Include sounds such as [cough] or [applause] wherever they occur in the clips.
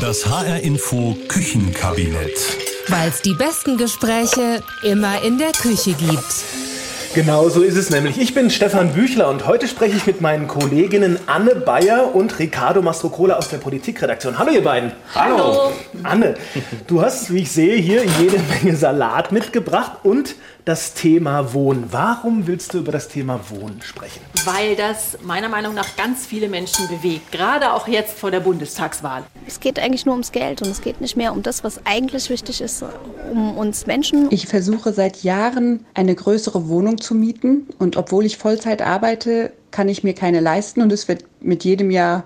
Das HR Info Küchenkabinett. Weil es die besten Gespräche immer in der Küche gibt. Genau so ist es nämlich. Ich bin Stefan Büchler und heute spreche ich mit meinen Kolleginnen Anne Bayer und Ricardo Mastrocola aus der Politikredaktion. Hallo ihr beiden. Hallo. Anne, du hast, wie ich sehe, hier jede Menge Salat mitgebracht und das Thema Wohnen. Warum willst du über das Thema Wohnen sprechen? Weil das meiner Meinung nach ganz viele Menschen bewegt, gerade auch jetzt vor der Bundestagswahl. Es geht eigentlich nur ums Geld und es geht nicht mehr um das, was eigentlich wichtig ist, um uns Menschen. Ich versuche seit Jahren eine größere Wohnung zu mieten und obwohl ich Vollzeit arbeite, kann ich mir keine leisten und es wird mit jedem Jahr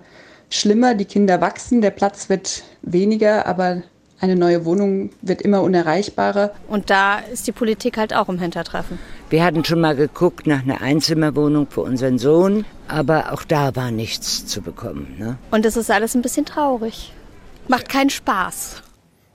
schlimmer. Die Kinder wachsen, der Platz wird weniger, aber eine neue Wohnung wird immer unerreichbarer. Und da ist die Politik halt auch im Hintertreffen. Wir hatten schon mal geguckt nach einer Einzimmerwohnung für unseren Sohn, aber auch da war nichts zu bekommen. Ne? Und es ist alles ein bisschen traurig. Macht keinen Spaß.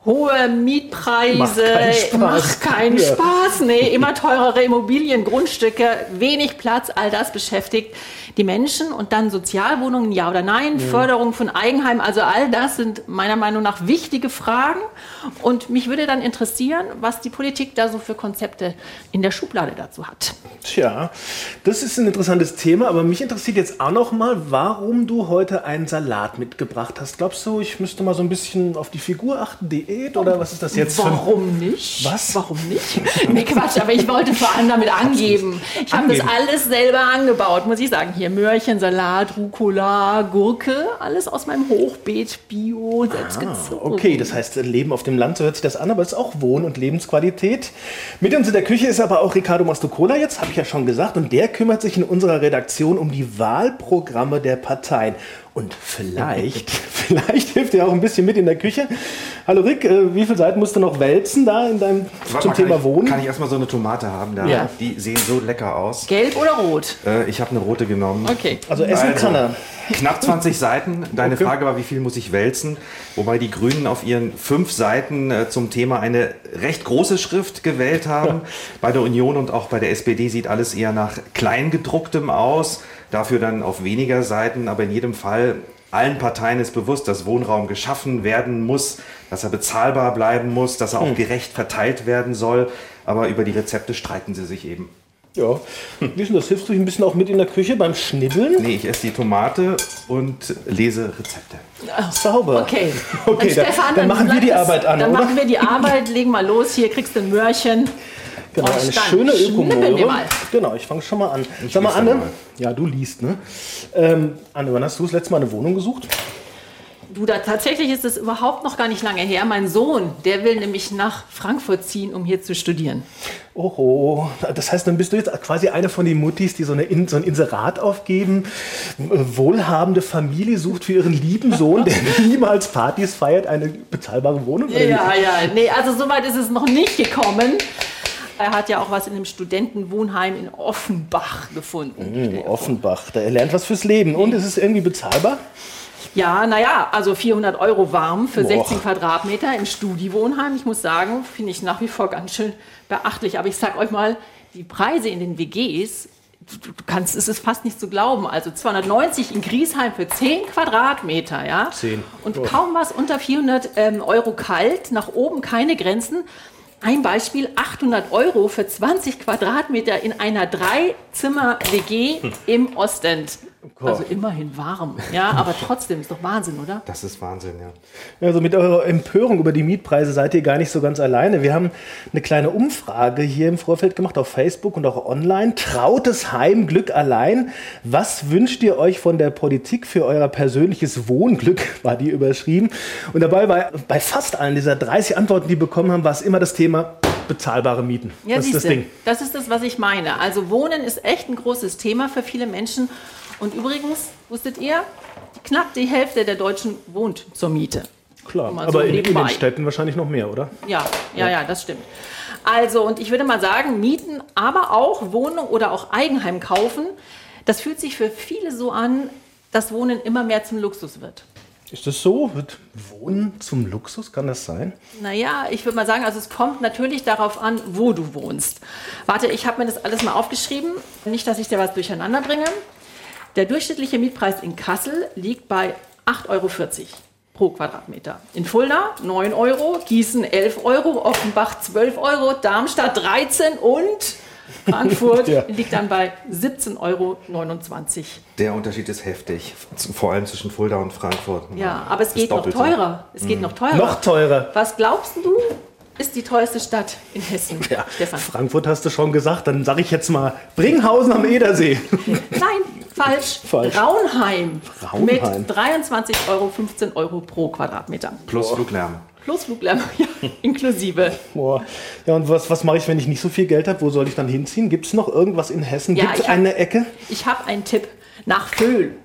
Hohe Mietpreise, Macht keinen Spaß. macht keinen Ja. Spaß. Nee, immer teurere Immobilien, Grundstücke, wenig Platz, all das beschäftigt die Menschen. Und dann Sozialwohnungen, ja oder nein, Förderung von Eigenheim, also all das sind meiner Meinung nach wichtige Fragen. Und mich würde dann interessieren, was die Politik da so für Konzepte in der Schublade dazu hat. Tja, das ist ein interessantes Thema, aber mich interessiert jetzt auch noch mal, warum du heute einen Salat mitgebracht hast. Glaubst du, ich müsste mal so ein bisschen auf die Figur achten, Diät oder was ist das jetzt? Warum nicht? Was? Warum nicht? Nee, Quatsch, aber ich wollte vor allem damit angeben. Ich habe das alles selber angebaut, muss ich sagen. Hier Möhrchen, Salat, Rucola, Gurke, alles aus meinem Hochbeet, Bio, selbst gezogen. Ah, Okay, das heißt, Leben auf dem Land, so hört sich das an, aber es ist auch Wohn- und Lebensqualität. Mit uns in der Küche ist aber auch Ricardo Mastrocola jetzt, habe ich ja schon gesagt, und der kümmert sich in unserer Redaktion um die Wahlprogramme der Parteien. Und vielleicht, [laughs] vielleicht hilft er auch ein bisschen mit in der Küche. Hallo Rick, äh, wie viele Seiten musst du noch wälzen da in deinem, Warte zum mal, Thema ich, Wohnen? Kann ich erstmal so eine Tomate haben? Da? Ja. Die sehen so lecker aus. Gelb oder rot? Äh, ich habe eine rote genommen. Okay. also essen Also, kann er. Knapp 20 Seiten. Deine Okay. Frage war, wie viel muss ich wälzen? Wobei die Grünen auf ihren fünf Seiten äh, zum Thema eine recht große Schrift gewählt haben. [laughs] Bei der Union und auch bei der SPD sieht alles eher nach Kleingedrucktem aus. Dafür dann auf weniger Seiten. Aber in jedem Fall, allen Parteien ist bewusst, dass Wohnraum geschaffen werden muss, dass er bezahlbar bleiben muss, dass er auch gerecht verteilt werden soll. Aber über die Rezepte streiten sie sich eben. Ja. Denn das? Hilfst du ein bisschen auch mit in der Küche beim Schnibbeln? Nee, ich esse die Tomate und lese Rezepte. Sauber. Okay. Okay, dann- dann machen wir die das- Arbeit an, Dann oder? machen wir die Arbeit, legen mal los. Hier kriegst du ein Möhrchen. Genau, Und eine schöne Ökomöhre. Genau, ich fange schon mal an. Sag mal, Anne. mal. Ja, du liest, ne? Ähm, Anne, wann hast du das letzte Mal eine Wohnung gesucht? Du, da tatsächlich ist es überhaupt noch gar nicht lange her. Mein Sohn, der will nämlich nach Frankfurt ziehen, um hier zu studieren. Oho, das heißt, dann bist du jetzt quasi eine von den Muttis, die so, eine, In- so ein Inserat aufgeben. Äh, Wohlhabende Familie sucht für ihren lieben Sohn, der [laughs] niemals Partys feiert, eine bezahlbare Wohnung. Ja, ja, nee, also so weit ist es noch nicht gekommen. Er hat ja auch was in einem Studentenwohnheim in Offenbach gefunden. Hm, Offenbach, der lernt was fürs Leben. Und ist es irgendwie bezahlbar? Ja, naja, also 400 Euro warm für Boah. 16 Quadratmeter im Studiwohnheim. Ich muss sagen, finde ich nach wie vor ganz schön beachtlich. Aber ich sag euch mal, die Preise in den WGs, du, du kannst, es ist fast nicht zu glauben. Also 290 in Griesheim für 10 Quadratmeter, ja. 10. Und Oh. kaum was unter 400 ähm, Euro kalt, nach oben keine Grenzen. Ein Beispiel, 800 Euro für 20 Quadratmeter in einer Drei-Zimmer-WG im Ostend. Also immerhin warm, ja, aber trotzdem ist doch Wahnsinn, oder? Das ist Wahnsinn, ja. Also mit eurer Empörung über die Mietpreise seid ihr gar nicht so ganz alleine. Wir haben eine kleine Umfrage hier im Vorfeld gemacht auf Facebook und auch online. Trautes Heim, Glück allein. Was wünscht ihr euch von der Politik für euer persönliches Wohnglück, [laughs] war die überschrieben. Und dabei war bei fast allen dieser 30 Antworten, die wir bekommen haben, war es immer das Thema bezahlbare Mieten. Ja, das ist das siehste, Ding. Das ist das, was ich meine. Also Wohnen ist echt ein großes Thema für viele Menschen. Und übrigens, wusstet ihr, knapp die Hälfte der Deutschen wohnt zur Miete. Klar, aber so in, in den Städten wahrscheinlich noch mehr, oder? Ja, ja, ja, das stimmt. Also, und ich würde mal sagen, Mieten, aber auch Wohnung oder auch Eigenheim kaufen, das fühlt sich für viele so an, dass Wohnen immer mehr zum Luxus wird. Ist das so? Wird Wohnen zum Luxus? Kann das sein? Naja, ich würde mal sagen, also es kommt natürlich darauf an, wo du wohnst. Warte, ich habe mir das alles mal aufgeschrieben. Nicht, dass ich dir was durcheinander bringe. Der durchschnittliche Mietpreis in Kassel liegt bei 8,40 Euro. pro Quadratmeter. In Fulda 9 Euro, Gießen 11 Euro, Offenbach 12 Euro, Darmstadt 13 und Frankfurt [laughs] Ja. liegt dann bei 17,29 Euro. Der Unterschied ist heftig, vor allem zwischen Fulda und Frankfurt. Ja, aber es geht noch Doppelte. teurer. Es geht noch teurer. Noch teurer. Was glaubst du, ist die teuerste Stadt in Hessen, Ja, Stefan? Frankfurt hast du schon gesagt, dann sage ich jetzt mal Bringhausen am Edersee. [laughs] Nein, falsch. Falsch. Raunheim, Raunheim. mit 23 Euro, 15 Euro pro Quadratmeter. Plus Fluglärm. Plus Fluglärm, [laughs] ja, inklusive. Boah. Ja, und was, was mache ich, wenn ich nicht so viel Geld habe? Wo soll ich dann hinziehen? Gibt es noch irgendwas in Hessen? Ja, Gibt es ich hab- eine Ecke? Ich habe einen Tipp nach Föhl.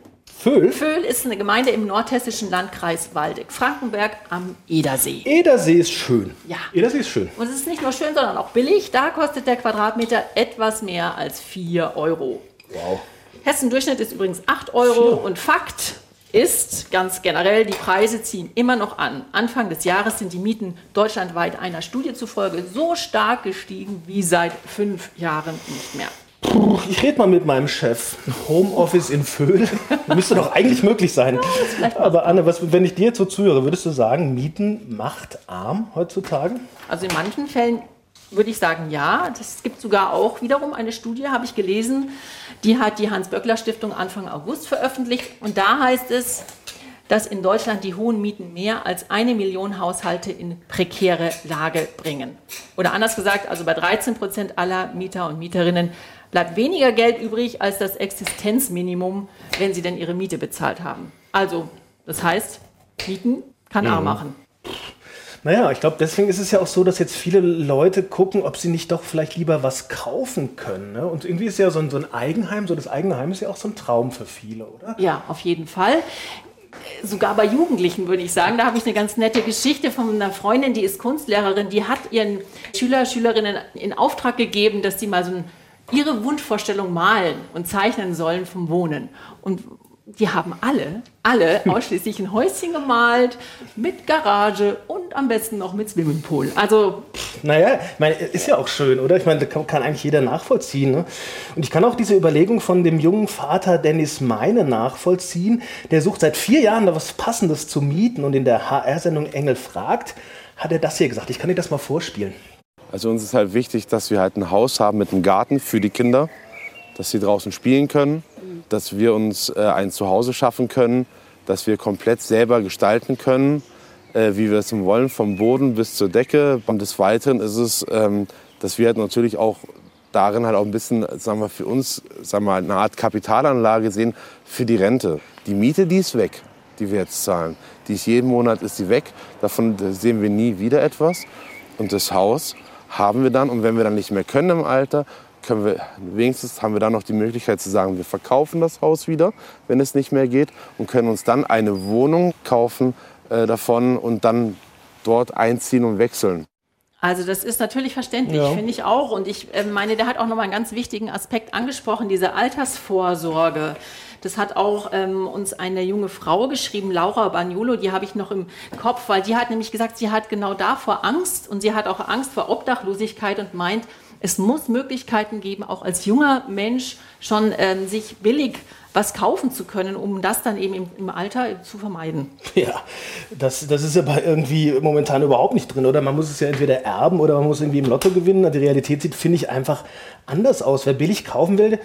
Föhl? Föhl ist eine Gemeinde im nordhessischen Landkreis Waldeck, Frankenberg am Edersee. Edersee ist schön. Ja. Edersee ist schön. Und es ist nicht nur schön, sondern auch billig. Da kostet der Quadratmeter etwas mehr als 4 Euro. Wow. Hessen-Durchschnitt ist übrigens 8 Euro und Fakt ist ganz generell, die Preise ziehen immer noch an. Anfang des Jahres sind die Mieten deutschlandweit einer Studie zufolge so stark gestiegen wie seit fünf Jahren nicht mehr. Ich rede mal mit meinem Chef. Homeoffice in Föhl. [laughs] Müsste doch eigentlich möglich sein. Aber Anne, was, wenn ich dir jetzt so zuhöre, würdest du sagen, Mieten macht arm heutzutage? Also in manchen Fällen würde ich sagen, ja. Es gibt sogar auch wiederum eine Studie, habe ich gelesen, die hat die Hans-Böckler-Stiftung Anfang August veröffentlicht. Und da heißt es, dass in Deutschland die hohen Mieten mehr als eine Million Haushalte in prekäre Lage bringen. Oder anders gesagt, also bei 13 Prozent aller Mieter und Mieterinnen bleibt weniger Geld übrig als das Existenzminimum, wenn sie denn ihre Miete bezahlt haben. Also, das heißt, Mieten kann arm machen. Naja, ich glaube, deswegen ist es ja auch so, dass jetzt viele Leute gucken, ob sie nicht doch vielleicht lieber was kaufen können. Ne? Und irgendwie ist ja so ein, so ein Eigenheim, so das eigene Heim ist ja auch so ein Traum für viele, oder? Ja, auf jeden Fall. Sogar bei Jugendlichen würde ich sagen. Da habe ich eine ganz nette Geschichte von einer Freundin, die ist Kunstlehrerin, die hat ihren Schüler, Schülerinnen in Auftrag gegeben, dass sie mal so ihre Wunschvorstellung malen und zeichnen sollen vom Wohnen. Und die haben alle, alle [laughs] ausschließlich ein Häuschen gemalt mit Garage und am besten noch mit Swimmingpool. Also Naja, meine, ist ja auch schön, oder? Ich meine, das kann, kann eigentlich jeder nachvollziehen. Ne? Und ich kann auch diese Überlegung von dem jungen Vater Dennis Meine nachvollziehen. Der sucht seit vier Jahren da was Passendes zu mieten und in der HR-Sendung Engel fragt, hat er das hier gesagt. Ich kann dir das mal vorspielen. Also uns ist halt wichtig, dass wir halt ein Haus haben mit einem Garten für die Kinder, dass sie draußen spielen können, dass wir uns äh, ein Zuhause schaffen können, dass wir komplett selber gestalten können, äh, wie wir es wollen, vom Boden bis zur Decke. Und des Weiteren ist es, ähm, dass wir halt natürlich auch darin halt auch ein bisschen, sagen wir, für uns, sagen wir, eine Art Kapitalanlage sehen für die Rente. Die Miete, die ist weg, die wir jetzt zahlen. Die ist jeden Monat ist die weg. Davon sehen wir nie wieder etwas. Und das Haus haben wir dann. Und wenn wir dann nicht mehr können im Alter, können wir wenigstens haben wir dann noch die Möglichkeit zu sagen, wir verkaufen das Haus wieder, wenn es nicht mehr geht, und können uns dann eine Wohnung kaufen äh, davon und dann dort einziehen und wechseln. Also das ist natürlich verständlich, Ja. finde ich auch. Und ich äh, meine, der hat auch noch mal einen ganz wichtigen Aspekt angesprochen, diese Altersvorsorge. Das hat auch ähm, uns eine junge Frau geschrieben, Laura Bagnolo, die habe ich noch im Kopf, weil die hat nämlich gesagt, sie hat genau davor Angst und sie hat auch Angst vor Obdachlosigkeit und meint, es muss Möglichkeiten geben, auch als junger Mensch schon ähm, sich billig was kaufen zu können, um das dann eben im, im Alter zu vermeiden. [laughs] Ja, das, das ist aber irgendwie momentan überhaupt nicht drin, oder? Man muss es ja entweder erben oder man muss irgendwie im Lotto gewinnen. Die Realität sieht, finde ich, einfach anders aus. Wer billig kaufen will,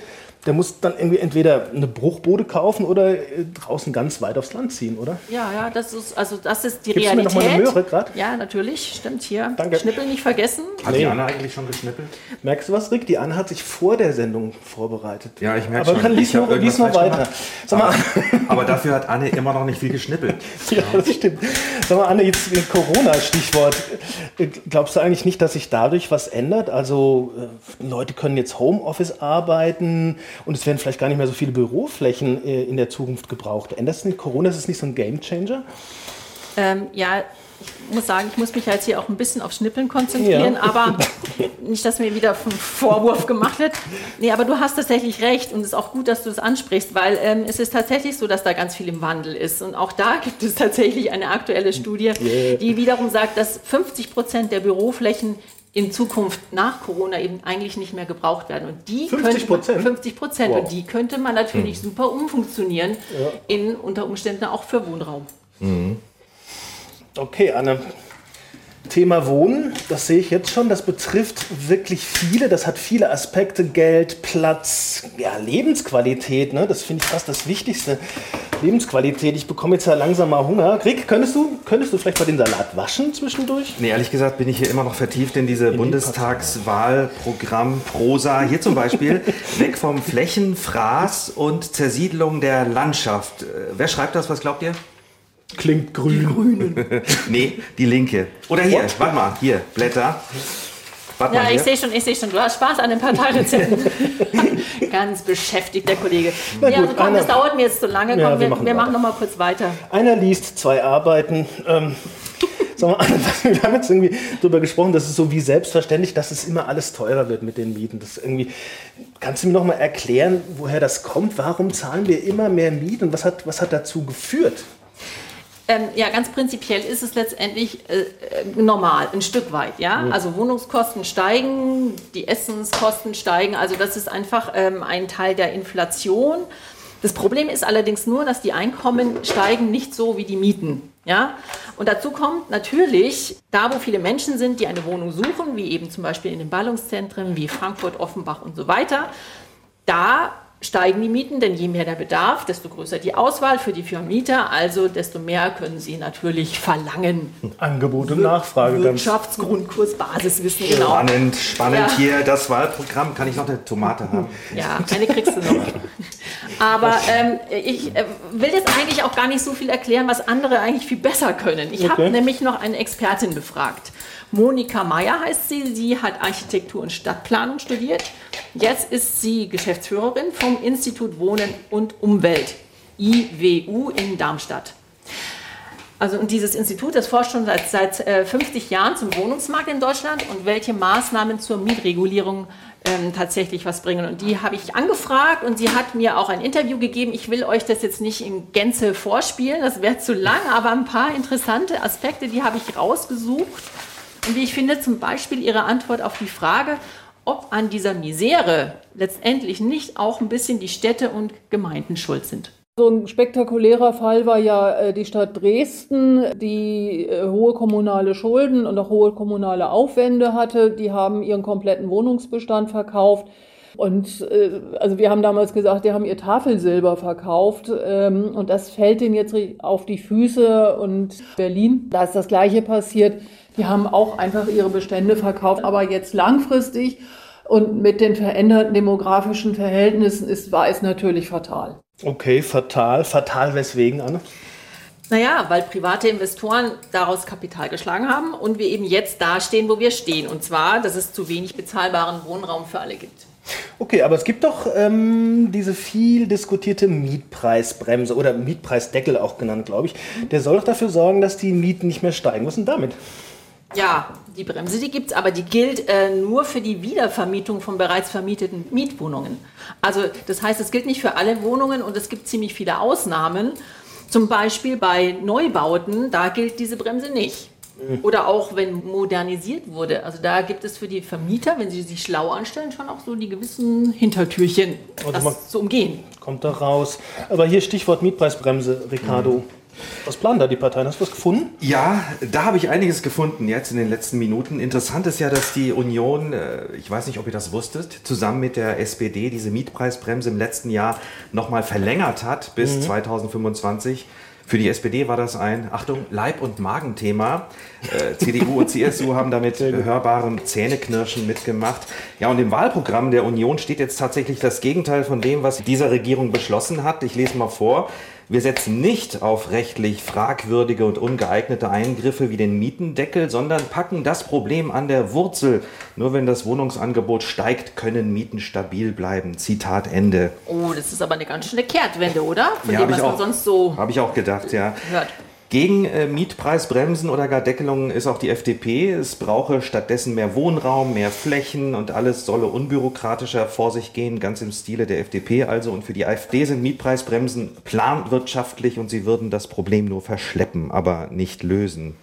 der muss dann irgendwie entweder eine Bruchbude kaufen oder äh, draußen ganz weit aufs Land ziehen, oder? Ja, ja, das ist also das ist die Gibst du mir Realität. noch mal eine Möhre grad? Ja, natürlich, stimmt hier. Danke. Schnippel nicht vergessen. Hat Nee. die Anna eigentlich schon geschnippelt? Merkst du was, Rick? Die Anne hat sich vor der Sendung vorbereitet. Ja, ich merke Aber schon. kann lies noch, lies noch weiter. Sag mal, Aber, aber dafür hat Anne immer noch nicht viel geschnippelt. [laughs] Ja, das stimmt. Sag mal, Anne, jetzt Corona-Stichwort. Äh, Glaubst du eigentlich nicht, dass sich dadurch was ändert? Also äh, Leute können jetzt Homeoffice arbeiten und es werden vielleicht gar nicht mehr so viele Büroflächen äh, in der Zukunft gebraucht. Ändert es nicht? Corona ist es nicht so ein Gamechanger? Ähm, ja, ich muss sagen, ich muss mich jetzt hier auch ein bisschen auf Schnippeln konzentrieren, Ja. aber [laughs] nicht, dass mir wieder ein Vorwurf gemacht wird. Nee, aber du hast tatsächlich recht und es ist auch gut, dass du das ansprichst, weil ähm, es ist tatsächlich so, dass da ganz viel im Wandel ist. Und auch da gibt es tatsächlich eine aktuelle Studie, Yeah. die wiederum sagt, dass 50 Prozent der Büroflächen in Zukunft nach Corona eben eigentlich nicht mehr gebraucht werden. Und die 50 könnte man- Prozent? 50 Prozent. Wow. Und die könnte man natürlich super umfunktionieren, in unter Umständen auch für Wohnraum. Okay, Anne. Thema Wohnen, das sehe ich jetzt schon, das betrifft wirklich viele, das hat viele Aspekte, Geld, Platz, ja, Lebensqualität, ne? das finde ich fast das Wichtigste. Lebensqualität, ich bekomme jetzt ja langsam mal Hunger. Rick, könntest du, könntest du vielleicht mal den Salat waschen zwischendurch? Nee, ehrlich gesagt bin ich hier immer noch vertieft in diese Bundestagswahlprogramm Prosa. Hier zum Beispiel [laughs] weg vom Flächenfraß und Zersiedlung der Landschaft. Äh, Wer schreibt das, was glaubt ihr? Klingt grün. [laughs] nee, die Linke. Oder hier, warte mal, hier, Blätter. Warte Ja, mal ich sehe schon, ich sehe schon. Du hast Spaß an den Parteirezepten. [laughs] Ganz beschäftigt, der Kollege. Na ja, gut, also komm, einer- das dauert mir jetzt zu lange. Komm, Ja, wir wir, machen wir machen noch mal kurz weiter. Einer liest, zwei arbeiten. Ähm, [laughs] sag mal, Anne, wir haben jetzt irgendwie darüber gesprochen, dass es so wie selbstverständlich, dass es immer alles teurer wird mit den Mieten. Das irgendwie, kannst du mir noch mal erklären, woher das kommt? Warum zahlen wir immer mehr Mieten was hat, was hat dazu geführt? Ähm, ja, ganz prinzipiell ist es letztendlich äh, äh, normal, ein Stück weit. Ja? Also Wohnungskosten steigen, die Essenskosten steigen. Also das ist einfach ähm, ein Teil der Inflation. Das Problem ist allerdings nur, dass die Einkommen steigen nicht so wie die Mieten. Ja? Und dazu kommt natürlich, da wo viele Menschen sind, die eine Wohnung suchen, wie eben zum Beispiel in den Ballungszentren wie Frankfurt, Offenbach und so weiter, da steigen die Mieten, denn je mehr der Bedarf, desto größer die Auswahl für die Vermieter, also desto mehr können sie natürlich verlangen. Angebot und Nachfrage. Wirtschaftsgrundkurs, Basiswissen, genau. Spannend, spannend Ja. hier das Wahlprogramm. Kann ich noch eine Tomate haben? Ja, eine kriegst du noch. [laughs] Aber ähm, ich äh, will jetzt eigentlich auch gar nicht so viel erklären, was andere eigentlich viel besser können. Ich habe Okay. nämlich noch eine Expertin befragt. Monika Meyer heißt sie. Sie hat Architektur und Stadtplanung studiert. Jetzt ist sie Geschäftsführerin vom Institut Wohnen und Umwelt, IWU in Darmstadt. Also und dieses Institut, das forscht schon seit, seit äh, 50 Jahren zum Wohnungsmarkt in Deutschland und welche Maßnahmen zur Mietregulierung ähm, tatsächlich was bringen. Und die habe ich angefragt und sie hat mir auch ein Interview gegeben. Ich will euch das jetzt nicht in Gänze vorspielen, das wäre zu lang, aber ein paar interessante Aspekte, die habe ich rausgesucht. Und wie ich finde, zum Beispiel ihre Antwort auf die Frage, ob an dieser Misere letztendlich nicht auch ein bisschen die Städte und Gemeinden schuld sind. So ein spektakulärer Fall war ja äh, die Stadt Dresden, die äh, hohe kommunale Schulden und auch hohe kommunale Aufwände hatte. Die haben ihren kompletten Wohnungsbestand verkauft. Und äh, also wir haben damals gesagt, die haben ihr Tafelsilber verkauft ähm, und das fällt denen jetzt auf die Füße. Und Berlin, da ist das Gleiche passiert. Die haben auch einfach ihre Bestände verkauft, aber jetzt langfristig und mit den veränderten demografischen Verhältnissen ist, war es natürlich fatal. Okay, fatal. Fatal weswegen, Anne? Naja, weil private Investoren daraus Kapital geschlagen haben und wir eben jetzt da stehen, wo wir stehen. Und zwar, dass es zu wenig bezahlbaren Wohnraum für alle gibt. Okay, aber es gibt doch ähm, diese viel diskutierte Mietpreisbremse oder Mietpreisdeckel auch genannt, glaube ich. Der soll doch dafür sorgen, dass die Mieten nicht mehr steigen. Was ist denn damit? Ja, die Bremse, die gibt's, aber die gilt äh, nur für die Wiedervermietung von bereits vermieteten Mietwohnungen. Also das heißt, es gilt nicht für alle Wohnungen und es gibt ziemlich viele Ausnahmen. Zum Beispiel bei Neubauten, da gilt diese Bremse nicht. Oder auch wenn modernisiert wurde. Also da gibt es für die Vermieter, wenn sie sich schlau anstellen, schon auch so die gewissen Hintertürchen, Also das zu umgehen. Kommt da raus. Aber hier Stichwort Mietpreisbremse, Ricardo. Was planen da die Parteien? Hast du was gefunden? Ja, da habe ich einiges gefunden jetzt in den letzten Minuten. Interessant ist ja, dass die Union, äh, ich weiß nicht, ob ihr das wusstet, zusammen mit der SPD diese Mietpreisbremse im letzten Jahr nochmal verlängert hat bis 2025. Für die SPD war das ein, Achtung, Leib- und Magenthema. Äh, CDU und CSU haben damit hörbarem Zähneknirschen mitgemacht. Ja, und im Wahlprogramm der Union steht jetzt tatsächlich das Gegenteil von dem, was dieser Regierung beschlossen hat. Ich lese mal vor. Wir setzen nicht auf rechtlich fragwürdige und ungeeignete Eingriffe wie den Mietendeckel, sondern packen das Problem an der Wurzel. Nur wenn das Wohnungsangebot steigt, können Mieten stabil bleiben. Zitat Ende. Oh, das ist aber eine ganz schöne Kehrtwende, oder? Von Ja, dem, was man auch. sonst so Habe ich auch gedacht, ja. hört. Gegen äh, Mietpreisbremsen oder gar Deckelungen ist auch die FDP. Es brauche stattdessen mehr Wohnraum, mehr Flächen und alles solle unbürokratischer vor sich gehen, ganz im Stile der FDP also. Und für die AfD sind Mietpreisbremsen planwirtschaftlich und sie würden das Problem nur verschleppen, aber nicht lösen.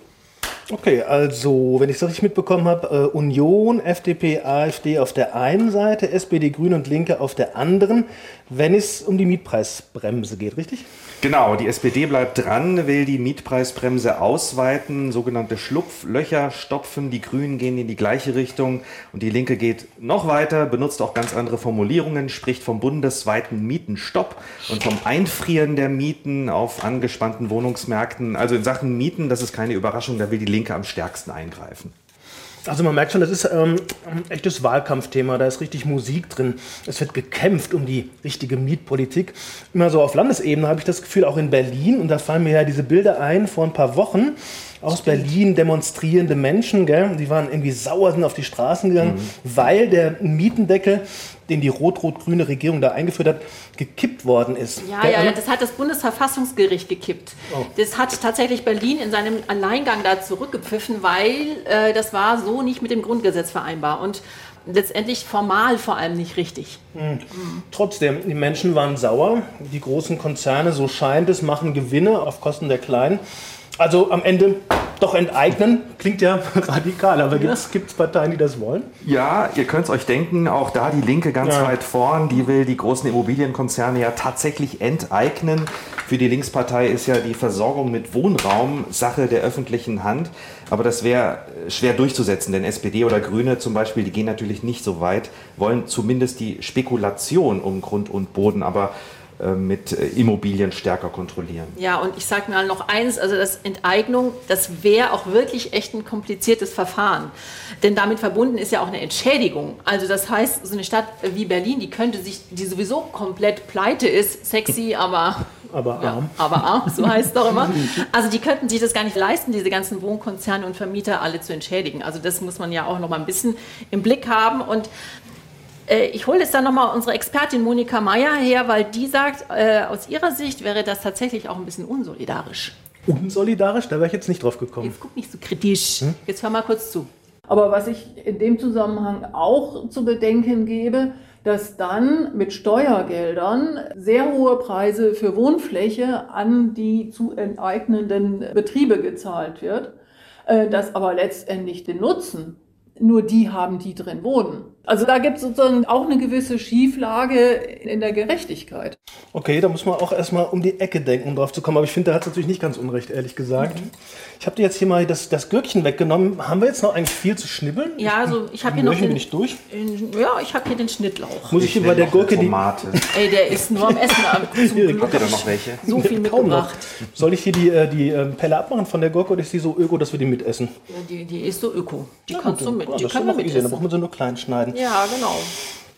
Okay, also, wenn ich es richtig mitbekommen habe, äh, Union, FDP, AfD auf der einen Seite, SPD, Grüne und Linke auf der anderen, wenn es um die Mietpreisbremse geht, richtig? Genau, die SPD bleibt dran, will die Mietpreisbremse ausweiten, sogenannte Schlupflöcher stopfen. Die Grünen gehen in die gleiche Richtung und die Linke geht noch weiter, benutzt auch ganz andere Formulierungen, spricht vom bundesweiten Mietenstopp und vom Einfrieren der Mieten auf angespannten Wohnungsmärkten. Also in Sachen Mieten, das ist keine Überraschung, da will die Linke am stärksten eingreifen. Also man merkt schon, das ist ähm, ein echtes Wahlkampfthema. Da ist richtig Musik drin. Es wird gekämpft um die richtige Mietpolitik. Immer so auf Landesebene habe ich das Gefühl, auch in Berlin. Und da fallen mir ja diese Bilder ein vor ein paar Wochen aus Berlin demonstrierende Menschen, gell? die waren irgendwie sauer, sind auf die Straßen gegangen, mhm. weil der Mietendeckel, den die rot-rot-grüne Regierung da eingeführt hat, gekippt worden ist. Ja, ja, ja, das hat das Bundesverfassungsgericht gekippt. Oh. Das hat tatsächlich Berlin in seinem Alleingang da zurückgepfiffen, weil äh, das war so nicht mit dem Grundgesetz vereinbar. Und letztendlich formal vor allem nicht richtig. Mhm. Trotzdem, die Menschen waren sauer. Die großen Konzerne, so scheint es, machen Gewinne auf Kosten der Kleinen. Also am Ende doch enteignen, klingt ja [laughs] radikal, aber gibt es Parteien, die das wollen? Ja, ihr könnt es euch denken, auch da die Linke ganz ja. weit vorn, die will die großen Immobilienkonzerne ja tatsächlich enteignen. Für die Linkspartei ist ja die Versorgung mit Wohnraum Sache der öffentlichen Hand, aber das wäre schwer durchzusetzen, denn SPD oder Grüne zum Beispiel, die gehen natürlich nicht so weit, wollen zumindest die Spekulation um Grund und Boden, aber äh, mit äh, Immobilien stärker kontrollieren. Ja, und ich sage mal noch eins, also das Enteignung, das wäre auch wirklich echt ein kompliziertes Verfahren. Denn damit verbunden ist ja auch eine Entschädigung. Also das heißt, so eine Stadt wie Berlin, die könnte sich, die sowieso komplett pleite ist, sexy, [laughs] aber aber arm. Ja, aber arm, so heißt es doch immer. [laughs] Also die könnten sich das gar nicht leisten, diese ganzen Wohnkonzerne und Vermieter alle zu entschädigen. Also das muss man ja auch noch mal ein bisschen im Blick haben. Und äh, ich hole jetzt dann nochmal unsere Expertin Monika Meyer her, weil die sagt, äh, aus ihrer Sicht wäre das tatsächlich auch ein bisschen unsolidarisch. Unsolidarisch? Da wäre ich jetzt nicht drauf gekommen. Jetzt guck nicht so kritisch. Hm? Jetzt hör mal kurz zu. Aber was ich in dem Zusammenhang auch zu bedenken gebe, dass dann mit Steuergeldern sehr hohe Preise für Wohnfläche an die zu enteignenden Betriebe gezahlt wird, äh, dass aber letztendlich den Nutzen nur die haben, die drin wohnen. Also da gibt es sozusagen auch eine gewisse Schieflage in der Gerechtigkeit. Okay, da muss man auch erstmal um die Ecke denken, um drauf zu kommen. Aber ich finde, da hat es natürlich nicht ganz unrecht, ehrlich gesagt. Mhm. Ich habe dir jetzt hier mal das, das Gürkchen weggenommen. Haben wir jetzt noch eigentlich viel zu schnibbeln? Ja, also ich habe hier noch den, bin ich durch. ja, ich habe hier den Schnittlauch. Muss ich hier bei der Gurke die Tomate? Ey, der ist nur am Essen. Glück Habt ihr da noch welche? So viel [laughs] mitgebracht. Soll ich hier die, äh, die ähm, Pelle abmachen von der Gurke oder ist die so öko, dass wir die mitessen? Ja, die, die ist so öko. Die ja, kannst gut, du mit. Ja, die können wir mitessen. Da brauchen wir sie nur klein schneiden. Ja, genau.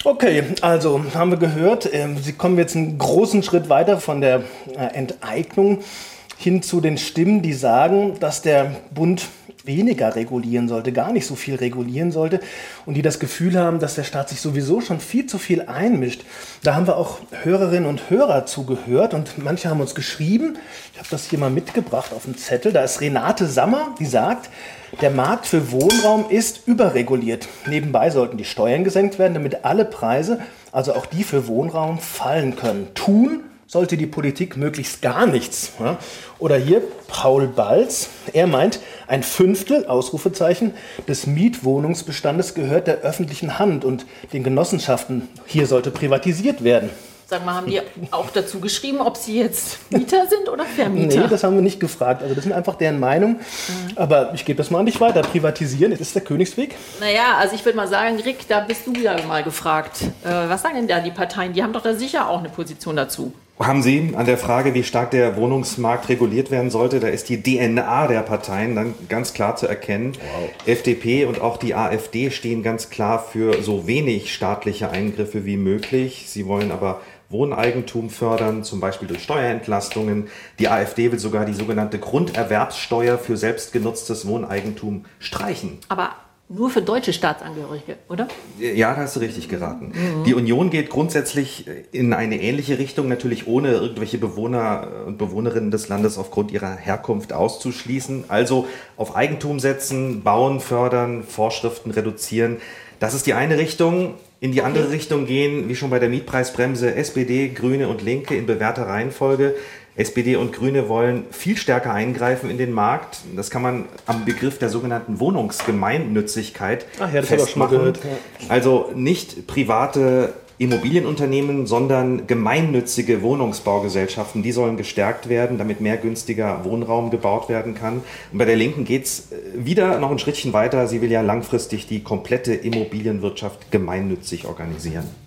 Okay, also haben wir gehört, ähm, Sie kommen jetzt einen großen Schritt weiter von der äh, Enteignung hin zu den Stimmen, die sagen, dass der Bund weniger regulieren sollte, gar nicht so viel regulieren sollte und die das Gefühl haben, dass der Staat sich sowieso schon viel zu viel einmischt. Da haben wir auch Hörerinnen und Hörer zugehört und manche haben uns geschrieben, ich habe das hier mal mitgebracht auf dem Zettel, da ist Renate Sammer, die sagt, der Markt für Wohnraum ist überreguliert. Nebenbei sollten die Steuern gesenkt werden, damit alle Preise, also auch die für Wohnraum, fallen können. Tun sollte die Politik möglichst gar nichts. Oder hier Paul Balz, er meint, ein Fünftel, Ausrufezeichen, des Mietwohnungsbestandes gehört der öffentlichen Hand und den Genossenschaften. Hier sollte privatisiert werden. Sag mal, haben die auch dazu geschrieben, ob sie jetzt Mieter sind oder Vermieter? Nee, das haben wir nicht gefragt. Also das sind einfach deren Meinung. Mhm. Aber ich gebe das mal an dich weiter. Privatisieren, ist der Königsweg? Naja, also ich würde mal sagen, Rick, da bist du wieder mal gefragt. Äh, was sagen denn da die Parteien? Die haben doch da sicher auch eine Position dazu. Haben Sie an der Frage, wie stark der Wohnungsmarkt reguliert werden sollte, da ist die DNA der Parteien dann ganz klar zu erkennen. Wow. FDP und auch die AfD stehen ganz klar für so wenig staatliche Eingriffe wie möglich. Sie wollen aber Wohneigentum fördern, zum Beispiel durch Steuerentlastungen. Die AfD will sogar die sogenannte Grunderwerbssteuer für selbstgenutztes Wohneigentum streichen. Aber nur für deutsche Staatsangehörige, oder? Ja, da hast du richtig geraten. Mhm. Die Union geht grundsätzlich in eine ähnliche Richtung, natürlich ohne irgendwelche Bewohner und Bewohnerinnen des Landes aufgrund ihrer Herkunft auszuschließen. Also auf Eigentum setzen, bauen, fördern, Vorschriften reduzieren. Das ist die eine Richtung. In die andere Richtung gehen, wie schon bei der Mietpreisbremse, SPD, Grüne und Linke in bewährter Reihenfolge. SPD und Grüne wollen viel stärker eingreifen in den Markt. Das kann man am Begriff der sogenannten Wohnungsgemeinnützigkeit Ach ja, das festmachen. gehört, ja. Also nicht private Immobilienunternehmen, sondern gemeinnützige Wohnungsbaugesellschaften, die sollen gestärkt werden, damit mehr günstiger Wohnraum gebaut werden kann. Und bei der Linken geht es wieder noch ein Schrittchen weiter. Sie will ja langfristig die komplette Immobilienwirtschaft gemeinnützig organisieren.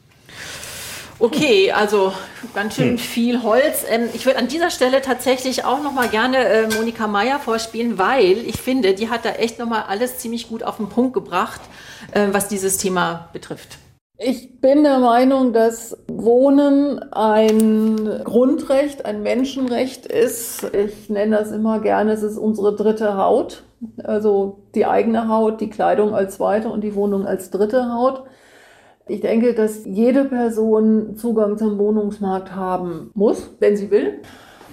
Okay, also ganz schön Hm. viel Holz. Ähm, ich würde an dieser Stelle tatsächlich auch noch mal gerne äh, Monika Meyer vorspielen, weil ich finde, die hat da echt noch mal alles ziemlich gut auf den Punkt gebracht, äh, was dieses Thema betrifft. Ich bin der Meinung, dass Wohnen ein Grundrecht, ein Menschenrecht ist. Ich nenne das immer gerne, es ist unsere dritte Haut. Also die eigene Haut, die Kleidung als zweite und die Wohnung als dritte Haut. Ich denke, dass jede Person Zugang zum Wohnungsmarkt haben muss, wenn sie will.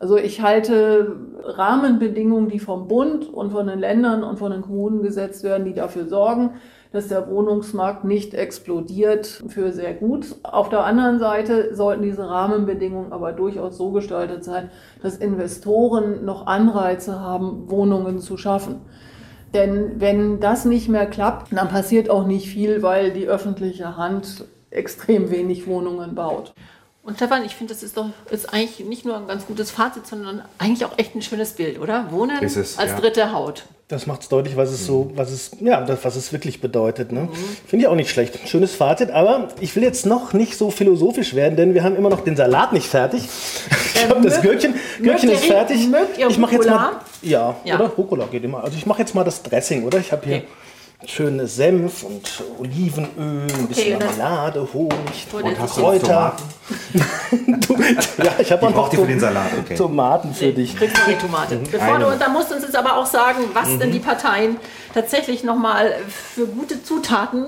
Also ich halte Rahmenbedingungen, die vom Bund und von den Ländern und von den Kommunen gesetzt werden, die dafür sorgen, dass der Wohnungsmarkt nicht explodiert, für sehr gut. Auf der anderen Seite sollten diese Rahmenbedingungen aber durchaus so gestaltet sein, dass Investoren noch Anreize haben, Wohnungen zu schaffen. Denn wenn das nicht mehr klappt, dann passiert auch nicht viel, weil die öffentliche Hand extrem wenig Wohnungen baut. Und Stefan, ich finde, das ist doch ist eigentlich nicht nur ein ganz gutes Fazit, sondern eigentlich auch echt ein schönes Bild, oder? Wohnen Ist es, als ja. dritte Haut. Das macht es deutlich, was es so, was es, ja, das, was es wirklich bedeutet. Ne? Finde ich auch nicht schlecht. Schönes Fazit, aber ich will jetzt noch nicht so philosophisch werden, denn wir haben immer noch den Salat nicht fertig. Ich habe das mögt- Gürkchen, ist fertig. mögt ihr ich mache jetzt mal, ja, Ja. oder Rucola geht immer. Also ich mache jetzt mal das Dressing, oder? Ich habe hier schönes Senf und Olivenöl, ein bisschen und das- Marmelade, Honig, Und hast du Kräuter. [laughs] du, ja, ich habe Die auch noch Salat, okay. Tomaten für dich. Kriegst du die Tomate. Bevor Eine. du, und da musst du uns jetzt aber auch sagen, was Mhm. denn die Parteien tatsächlich nochmal für gute Zutaten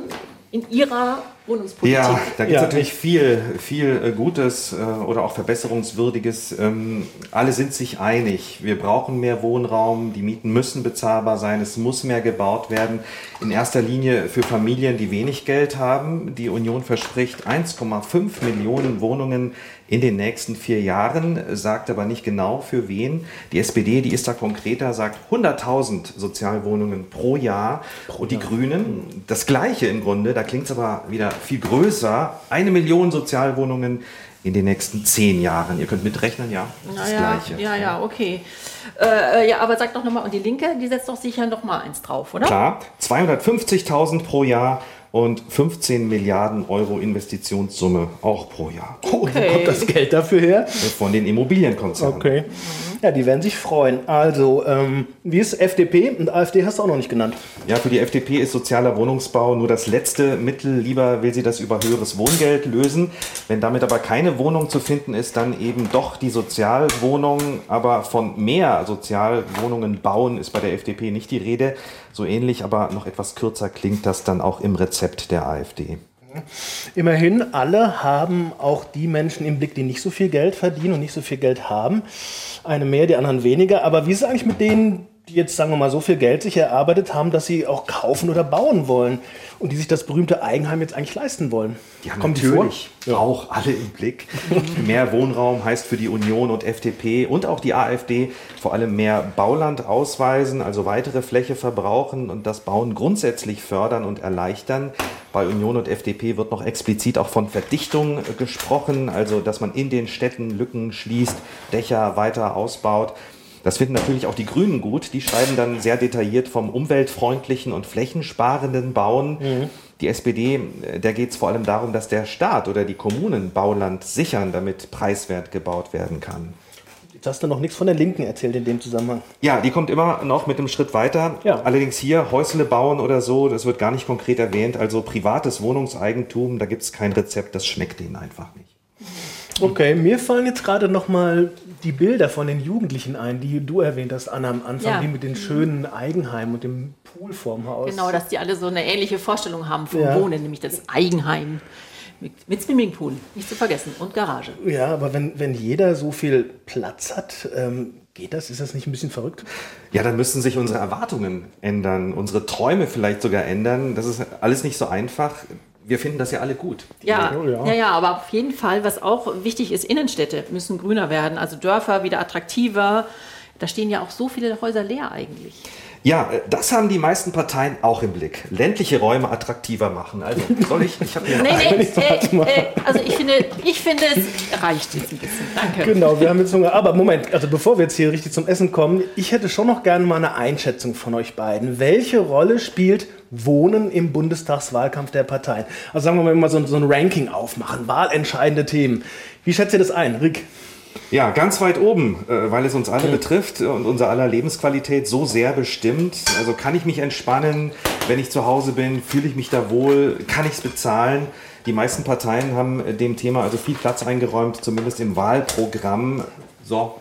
in ihrer Wohnungspolitik. Ja, da gibt es Ja. natürlich viel, viel äh, Gutes äh, oder auch Verbesserungswürdiges. Ähm, alle sind sich einig. Wir brauchen mehr Wohnraum, die Mieten müssen bezahlbar sein, es muss mehr gebaut werden. In erster Linie für Familien, die wenig Geld haben. Die Union verspricht 1,5 Millionen Wohnungen in den nächsten vier Jahren, sagt aber nicht genau für wen. Die SPD, die ist da konkreter, sagt 100.000 Sozialwohnungen pro Jahr. Und die Grünen, das Gleiche im Grunde, da klingt es aber wieder viel größer, eine Million Sozialwohnungen in den nächsten zehn Jahren. Ihr könnt mitrechnen, ja, das ist das ja, Gleiche. ja, ja, okay. Äh, ja, aber sag doch nochmal, und die Linke, die setzt doch sicher nochmal eins drauf, oder? Klar, 250.000 pro Jahr und 15 Milliarden Euro Investitionssumme auch pro Jahr. Oh, wo kommt das Geld dafür her? Von den Immobilienkonzernen. Okay. Ja, die werden sich freuen. Also, ähm, wie ist FDP und AfD hast du auch noch nicht genannt. Ja, für die FDP ist sozialer Wohnungsbau nur das letzte Mittel. Lieber will sie das über höheres Wohngeld lösen. Wenn damit aber keine Wohnung zu finden ist, dann eben doch die Sozialwohnung. Aber von mehr Sozialwohnungen bauen ist bei der FDP nicht die Rede. So ähnlich, aber noch etwas kürzer klingt das dann auch im Rezept der AfD. Immerhin, alle haben auch die Menschen im Blick, die nicht so viel Geld verdienen und nicht so viel Geld haben. Eine mehr, die anderen weniger. Aber wie ist es eigentlich mit denen, die jetzt, sagen wir mal, so viel Geld sich erarbeitet haben, dass sie auch kaufen oder bauen wollen und die sich das berühmte Eigenheim jetzt eigentlich leisten wollen? Haben Kommt natürlich auch alle im Blick. [laughs] mehr Wohnraum heißt für die Union und FDP und auch die AfD vor allem mehr Bauland ausweisen, also weitere Fläche verbrauchen und das Bauen grundsätzlich fördern und erleichtern. Bei Union und FDP wird noch explizit auch von Verdichtung gesprochen, also dass man in den Städten Lücken schließt, Dächer weiter ausbaut. Das finden natürlich auch die Grünen gut. Die schreiben dann sehr detailliert vom umweltfreundlichen und flächensparenden Bauen. Die SPD, äh, der geht es vor allem darum, dass der Staat oder die Kommunen Bauland sichern, damit preiswert gebaut werden kann. Jetzt hast du noch nichts von der Linken erzählt in dem Zusammenhang. Ja, die kommt immer noch mit einem Schritt weiter. Allerdings hier Häusle bauen oder so, das wird gar nicht konkret erwähnt. Also privates Wohnungseigentum, da gibt es kein Rezept, das schmeckt denen einfach nicht. Okay, mir fallen jetzt gerade noch mal die Bilder von den Jugendlichen ein, die du erwähnt hast, Anna, am Anfang, Ja. die mit den schönen Eigenheimen und dem Pool vorm Haus. Genau, dass die alle so eine ähnliche Vorstellung haben vom Ja. Wohnen, nämlich das Eigenheim mit, mit Swimmingpool, nicht zu vergessen, und Garage. Ja, aber wenn, wenn jeder so viel Platz hat, ähm, geht das? Ist das nicht ein bisschen verrückt? Ja, dann müssten sich unsere Erwartungen ändern, unsere Träume vielleicht sogar ändern. Das ist alles nicht so einfach. Wir finden das ja alle gut. Ja, ja, ja, aber auf jeden Fall, was auch wichtig ist, Innenstädte müssen grüner werden, also Dörfer wieder attraktiver. Da stehen ja auch so viele Häuser leer eigentlich. Ja, äh, das haben die meisten Parteien auch im Blick. Ländliche Räume attraktiver machen. Also [laughs] soll ich? Ich habe mir. Nee, nee, äh, äh, also ich finde, ich finde, es reicht jetzt ein bisschen. Danke. Genau, wir haben jetzt Hunger. Aber Moment, also bevor wir jetzt hier richtig zum Essen kommen, ich hätte schon noch gerne mal eine Einschätzung von euch beiden. Welche Rolle spielt Wohnen im Bundestagswahlkampf der Parteien? Also sagen wir mal, so, so ein Ranking aufmachen, wahlentscheidende Themen. Wie schätzt ihr das ein, Rick? Ja, ganz weit oben, äh, weil es uns alle betrifft und unser aller Lebensqualität so sehr bestimmt. Also kann ich mich entspannen, wenn ich zu Hause bin, fühle ich mich da wohl, kann ich es bezahlen. Die meisten Parteien haben dem Thema also viel Platz eingeräumt, zumindest im Wahlprogramm. So,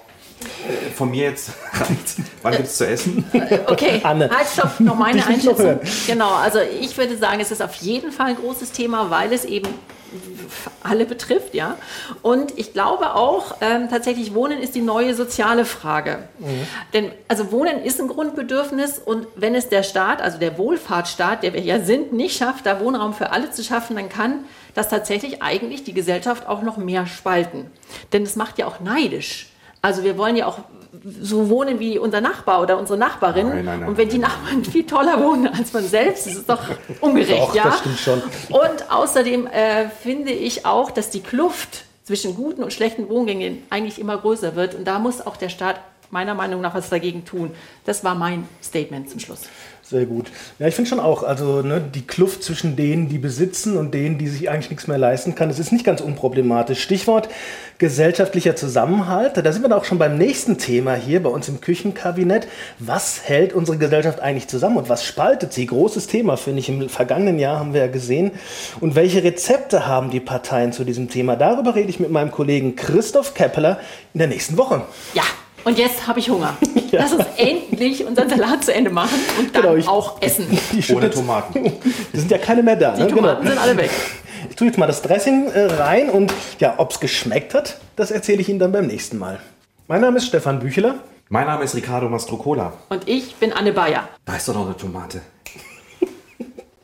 von mir jetzt [laughs] reicht. Wann gibt es zu essen? Okay, [laughs] Anne. halt, stopp, noch meine Dich nicht noch Einschätzung. Genau, also ich würde sagen, es ist auf jeden Fall ein großes Thema, weil es eben alle betrifft, ja. Und ich glaube auch, ähm, tatsächlich Wohnen ist die neue soziale Frage. Denn also Wohnen ist ein Grundbedürfnis und wenn es der Staat, also der Wohlfahrtsstaat, der wir ja sind, nicht schafft, da Wohnraum für alle zu schaffen, dann kann das tatsächlich eigentlich die Gesellschaft auch noch mehr spalten. Denn es macht ja auch neidisch. Also wir wollen ja auch so wohnen wie unser Nachbar oder unsere Nachbarin. Nein, nein, nein, und wenn die Nachbarn viel toller wohnen als man selbst, ist es doch ungerecht, Doch, ja? das stimmt schon. Und außerdem äh, finde ich auch, dass die Kluft zwischen guten und schlechten Wohngängen eigentlich immer größer wird. Und da muss auch der Staat meiner Meinung nach was dagegen tun. Das war mein Statement zum Schluss. Sehr gut. Ja, ich finde schon auch, also ne, die Kluft zwischen denen, die besitzen und denen, die sich eigentlich nichts mehr leisten kann, das ist nicht ganz unproblematisch. Stichwort gesellschaftlicher Zusammenhalt. Da sind wir dann auch schon beim nächsten Thema hier bei uns im Küchenkabinett. Was hält unsere Gesellschaft eigentlich zusammen und was spaltet sie? Großes Thema, finde ich. Im vergangenen Jahr haben wir ja gesehen. Und welche Rezepte haben die Parteien zu diesem Thema? Darüber rede ich mit meinem Kollegen Christoph Keppeler in der nächsten Woche. Ja, und jetzt habe ich Hunger. [laughs] Lass uns endlich unseren Salat zu Ende machen und dann Genau, ich- auch essen. [laughs] Die Ohne Tomaten. [laughs] Es sind ja keine mehr da. Die ne? Tomaten sind alle weg. Ich tue jetzt mal das Dressing äh, rein und ja, ob es geschmeckt hat, das erzähle ich Ihnen dann beim nächsten Mal. Mein Name ist Stefan Bücheler. Mein Name ist Ricardo Mastrocola. Und ich bin Anne Bayer. Da ist doch noch eine Tomate.